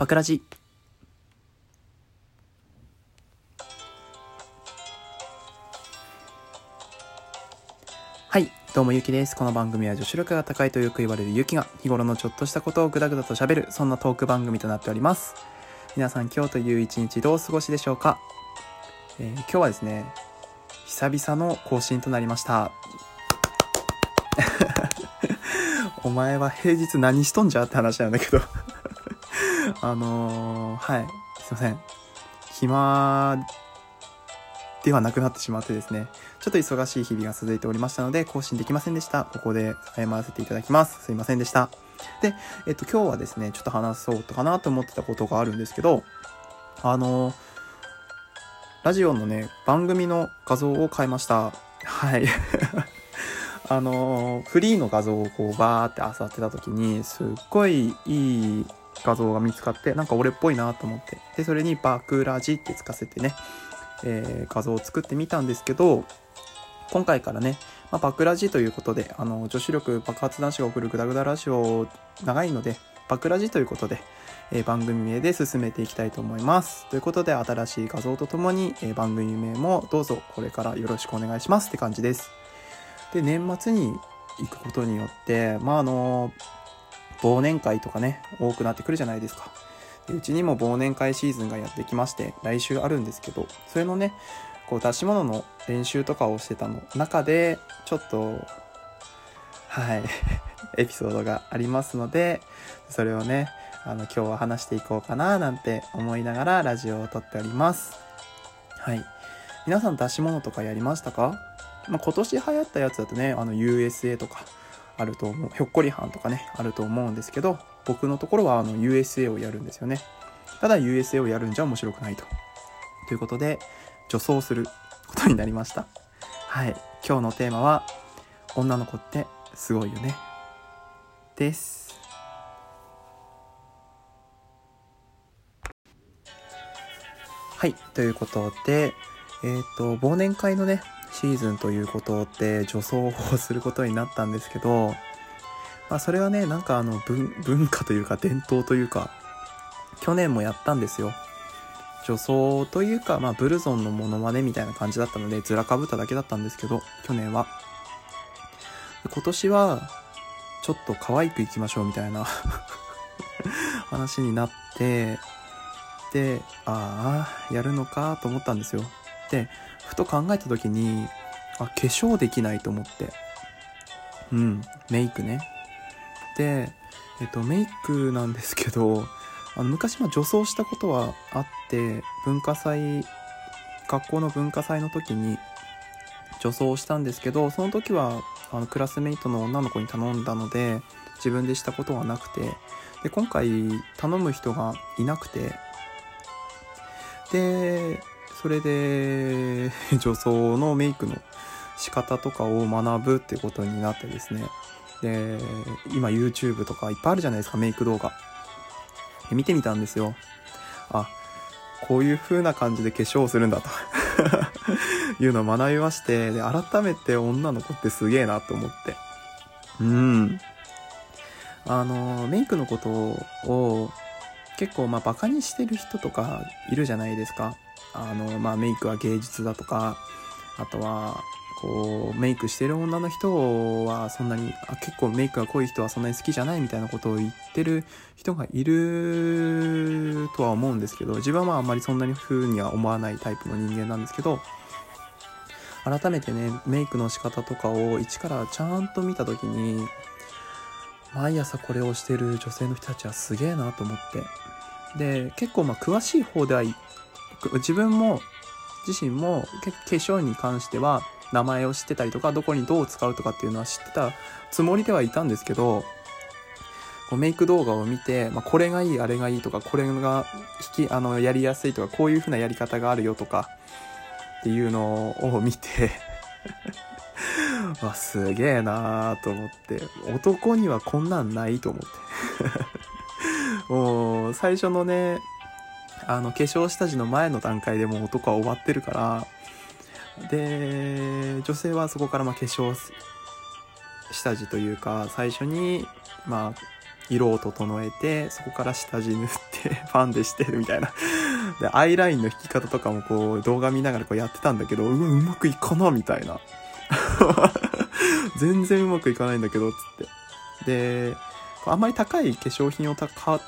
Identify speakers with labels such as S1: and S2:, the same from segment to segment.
S1: パクラジ。はいどうもゆきです。この番組は女子力が高いとよく言われるゆきが日頃のちょっとしたことをぐだぐだと喋るそんなトーク番組となっております。皆さん今日という一日どうお過ごしでしょうか、えー今日はですね久々の更新となりました。お前は平日何しとんじゃ？って話なんだけど。あのーはい。すいません。暇ではなくなってしまってですね。ちょっと忙しい日々が続いておりましたので更新できませんでした。ここで謝らせていただきます。すいませんでした。でえっと今日はですねちょっと話そうかなと思ってたことがあるんですけどあのーラジオのね番組の画像を変えました。はい。あのーフリーの画像をこうバーって漁ってた時にすっごいいい画像が見つかってなんか俺っぽいなと思って。でそれにバクラジってつかせてね、えー画像を作ってみたんですけど今回からね、まあ、バクラジということであの女子力爆発男子が送るグダグダラジオ長いのでバクラジということで、えー番組名で進めていきたいと思います。ということで新しい画像とともに、えー番組名もどうぞこれからよろしくお願いしますって感じです。で年末に行くことによってまああの忘年会とかね多くなってくるじゃないですか。でうちにも忘年会シーズンがやってきまして来週あるんですけどそれのねこう出し物の練習とかをしてたの中でちょっとはい エピソードがありますのでそれをねあの今日は話していこうかななんて思いながらラジオを撮っております。はい。皆さん出し物とかやりましたか？まあ、今年流行ったやつだとねあの USA とかあると思う。ひょっこりはんとかねあると思うんですけど僕のところはあの USA をやるんですよね。ただ USA をやるんじゃ面白くないと。ということで女装することになりました。はい。今日のテーマは女の子ってすごいよね。です。はい。ということでえっ、と忘年会のねシーズンということで女装をすることになったんですけど、まあ、それはねなんかあの文化というか伝統というか去年もやったんですよ。女装というか、まあ、ブルゾンのモノマネみたいな感じだったのでずらかぶっただけだったんですけど去年は。今年はちょっと可愛くいきましょうみたいな 話になってでああやるのかと思ったんですよ。でふと考えた時にあ化粧できないと思って。うんメイクね。でえっとメイクなんですけど あの昔も女装したことはあって文化祭学校の文化祭の時に女装したんですけどその時はあのクラスメイトの女の子に頼んだので自分でしたことはなくてで今回頼む人がいなくてでそれで 女装のメイクの仕方とかを学ぶってことになってですね。で今 YouTube とかいっぱいあるじゃないですかメイク動画。で見てみたんですよ。あこういう風な感じで化粧をするんだと。いうのを学びましてで改めて女の子ってすげえなと思って。うん。あのメイクのことを結構まあバカにしてる人とかいるじゃないですか。あのまあメイクは芸術だとかあとはこうメイクしてる女の人はそんなにあ結構メイクが濃い人はそんなに好きじゃないみたいなことを言ってる人がいるとは思うんですけど自分はまああんまりそんなに風には思わないタイプの人間なんですけど改めてねメイクの仕方とかを一からちゃんと見た時に毎朝これをしてる女性の人たちはすげえなと思って。で結構まあ詳しい方では自分も自身も化粧に関しては名前を知ってたりとかどこにどう使うとかっていうのは知ってたつもりではいたんですけどこうメイク動画を見て、まあ、これがいいあれがいいとかこれが引きあのやりやすいとかこういう風なやり方があるよとかっていうのを見て わすげえなーと思って男にはこんなんないと思って。もう最初のねあの化粧下地の前の段階でもう男は終わってるからで女性はそこからま化粧下地というか最初にまあ色を整えて、そこから下地塗って、ファンデしてるみたいな。で、アイラインの引き方とかもこう、動画見ながらこうやってたんだけど、うん、うまくいかな、みたいな。全然うまくいかないんだけど、つって。で、あんまり高い化粧品を買っ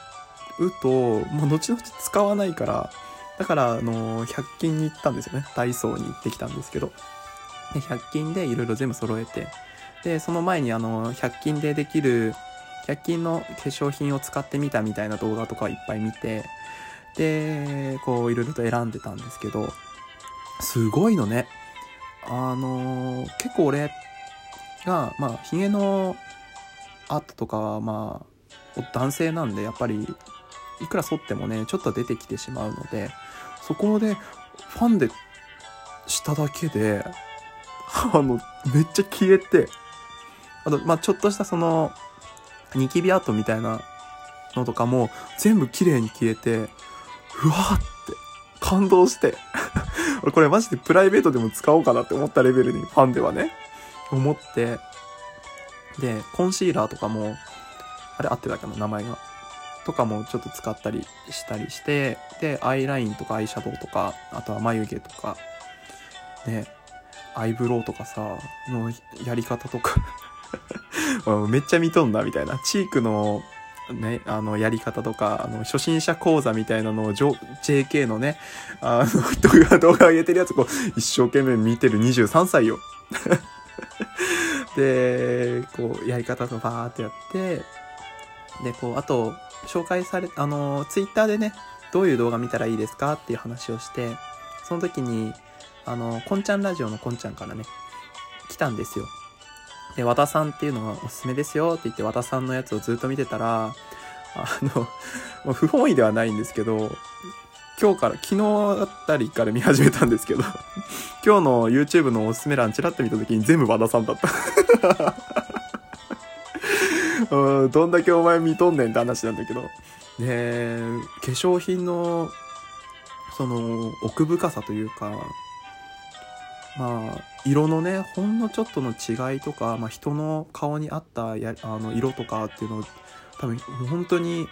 S1: うと、もう後々使わないから、だから、あの、100均に行ったんですよね。ダイソーに行ってきたんですけど。で、100均でいろいろ全部揃えて、で、その前にあの、100均でできる、100均の化粧品を使ってみたみたいな動画とかいっぱい見て、で、こういろいろと選んでたんですけど、すごいのね。あの結構俺が、まあ、髭のアートとかは、まあ、男性なんで、やっぱり、いくら剃ってもね、ちょっと出てきてしまうので、そこで、ファンでしただけで、あの、めっちゃ消えて、あと、まあ、ちょっとしたその、ニキビアートみたいなのとかも全部綺麗に消えて、うわーって感動して 俺これマジでプライベートでも使おうかなって思ったレベルにファンではね、思って、で、コンシーラーとかも、あれ合ってたかな名前が。とかもちょっと使ったりしたりして、で、アイラインとかアイシャドウとか、あとは眉毛とか、ね、アイブロウとかさ、のやり方とか めっちゃ見とんな、みたいな。チークの、ね、あの、やり方とか、あの、初心者講座みたいなのを、JK のね、あの、動画上げてるやつ、こう、一生懸命見てる23歳よ。で、こう、やり方とバーってやって、で、こう、あと、紹介され、あの、ツイッターでね、どういう動画見たらいいですかっていう話をして、その時に、あの、こんちゃんラジオのこんちゃんからね、来たんですよ。で、和田さんっていうのがおすすめですよって言って和田さんのやつをずっと見てたら、あの、もう不本意ではないんですけど、今日から、昨日あたりから見始めたんですけど、今日の YouTube のおすすめ欄チラッと見た時に全部和田さんだったうん。どんだけお前見とんねんって話なんだけど。ねえ化粧品の、その、奥深さというか、まあ、色のね、ほんのちょっとの違いとか、まあ、人の顔に合ったやあの色とかっていうの多分本当に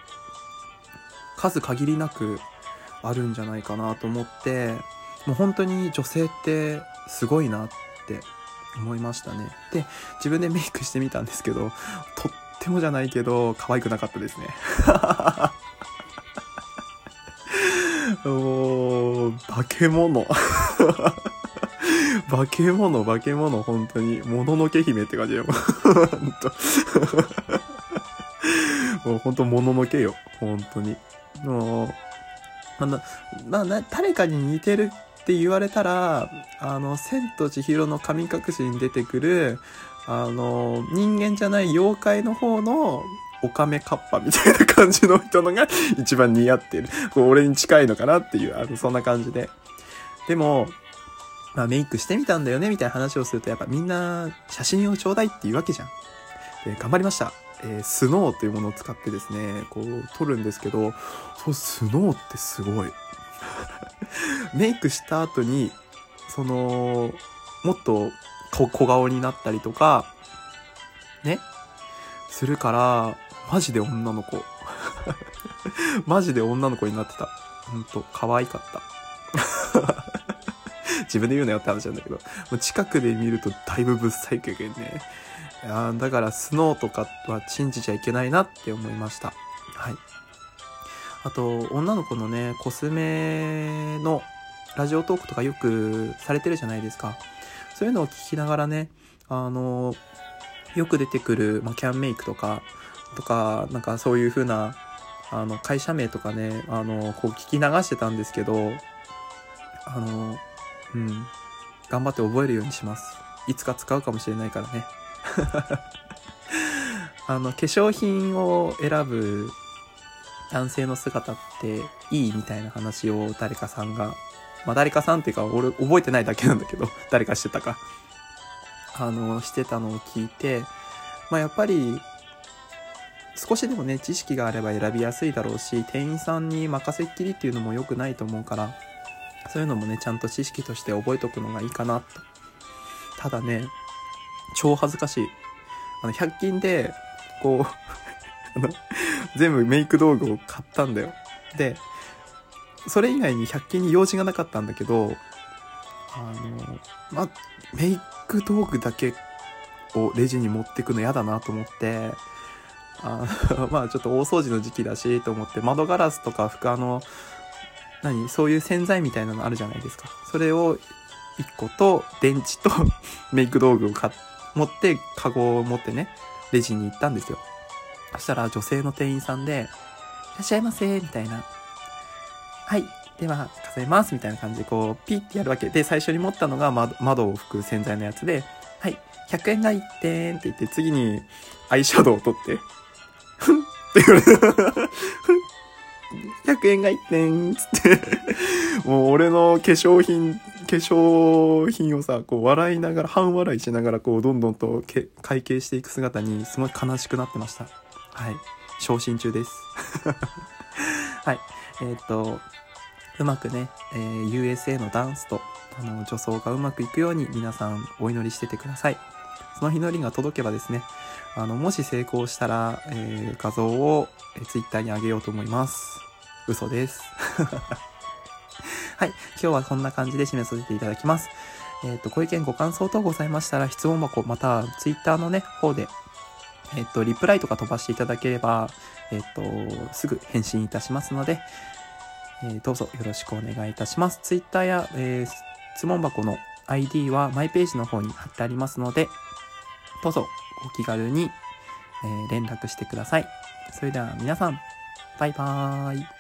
S1: 数限りなくあるんじゃないかなと思って、もう本当に女性ってすごいなって思いましたね。で、自分でメイクしてみたんですけど、とっってもじゃないけど、可愛くなかったですね。もう、化け物。化け物、化け物、本当に。もののけ姫って感じよ。もう本当もののけよ。本当に。もう、まあ、な、誰かに似てるって言われたら、あの、千と千尋の神隠しに出てくる、あの、人間じゃない妖怪の方の、オカメカッパみたいな感じの人のが一番似合ってる。こう俺に近いのかなっていう、あの、そんな感じで。でも、まあメイクしてみたんだよねみたいな話をするとやっぱみんな写真をちょうだいって言うわけじゃん。で、頑張りました。えー、スノーというものを使ってですね、こう撮るんですけど、そう、スノーってすごい。メイクした後に、その、もっと小顔になったりとか、ね、するから、マジで女の子。マジで女の子になってた。ほんと、可愛かった。自分で言うなよって話なんだけど、近くで見るとだいぶぶっさいけどね。だからスノーとかは信じちゃいけないなって思いました。はい。あと、女の子のね、コスメのラジオトークとかよくされてるじゃないですか。そういうのを聞きながらね、あの、よく出てくる、まあ、キャンメイクとか、とか、なんかそういう風な、あの、会社名とかね、あの、こう聞き流してたんですけど、あの、うん。頑張って覚えるようにします。いつか使うかもしれないからね。あの、化粧品を選ぶ男性の姿っていいみたいな話を誰かさんが、まあ誰かさんっていうか俺覚えてないだけなんだけど、誰かしてたか。あの、してたのを聞いて、まあやっぱり、少しでもね、知識があれば選びやすいだろうし、店員さんに任せっきりっていうのも良くないと思うから、そういうのもね、ちゃんと知識として覚えとくのがいいかなと。ただね、超恥ずかしい。あの、100均で、こう あの、全部メイク道具を買ったんだよ。で、それ以外に100均に用事がなかったんだけど、あの、ま、メイク道具だけをレジに持ってくの嫌だなと思って、あ まあちょっと大掃除の時期だしと思って窓ガラスとか服あの何そういう洗剤みたいなのあるじゃないですか。それを1個と電池と メイク道具を買持ってカゴを持ってねレジに行ったんですよ。そしたら女性の店員さんで「いらっしゃいませ」みたいな「はいでは数えます」みたいな感じでこうピッてやるわけで最初に持ったのが窓を拭く洗剤のやつで「はい100円が1点」って言って次にアイシャドウを取ってふんって言われて、100円が1点つってもう俺の化粧品、化粧品をさ、こう笑いながら、半笑いしながら、こう、どんどんと会計していく姿に、すごい悲しくなってました。はい。昇進中です。はい。えー、っと、うまくね、えー、USA のダンスと、あの、女装がうまくいくように皆さんお祈りしててください。その祈りが届けばですね、あの、もし成功したら、えー、画像を、えー、Twitter に上げようと思います。嘘です。はい。今日はこんな感じで締めさせていただきます。えっ、ー、と、ご意見ご感想等ございましたら、質問箱、また Twitter のね、方で、えっ、ー、と、リプライとか飛ばしていただければ、えっ、ー、と、すぐ返信いたしますので、えー、どうぞよろしくお願いいたします。Twitter や、えー、質問箱の ID はマイページの方に貼ってありますので、どうぞお気軽に、え、連絡してください。それでは皆さん、バイバーイ。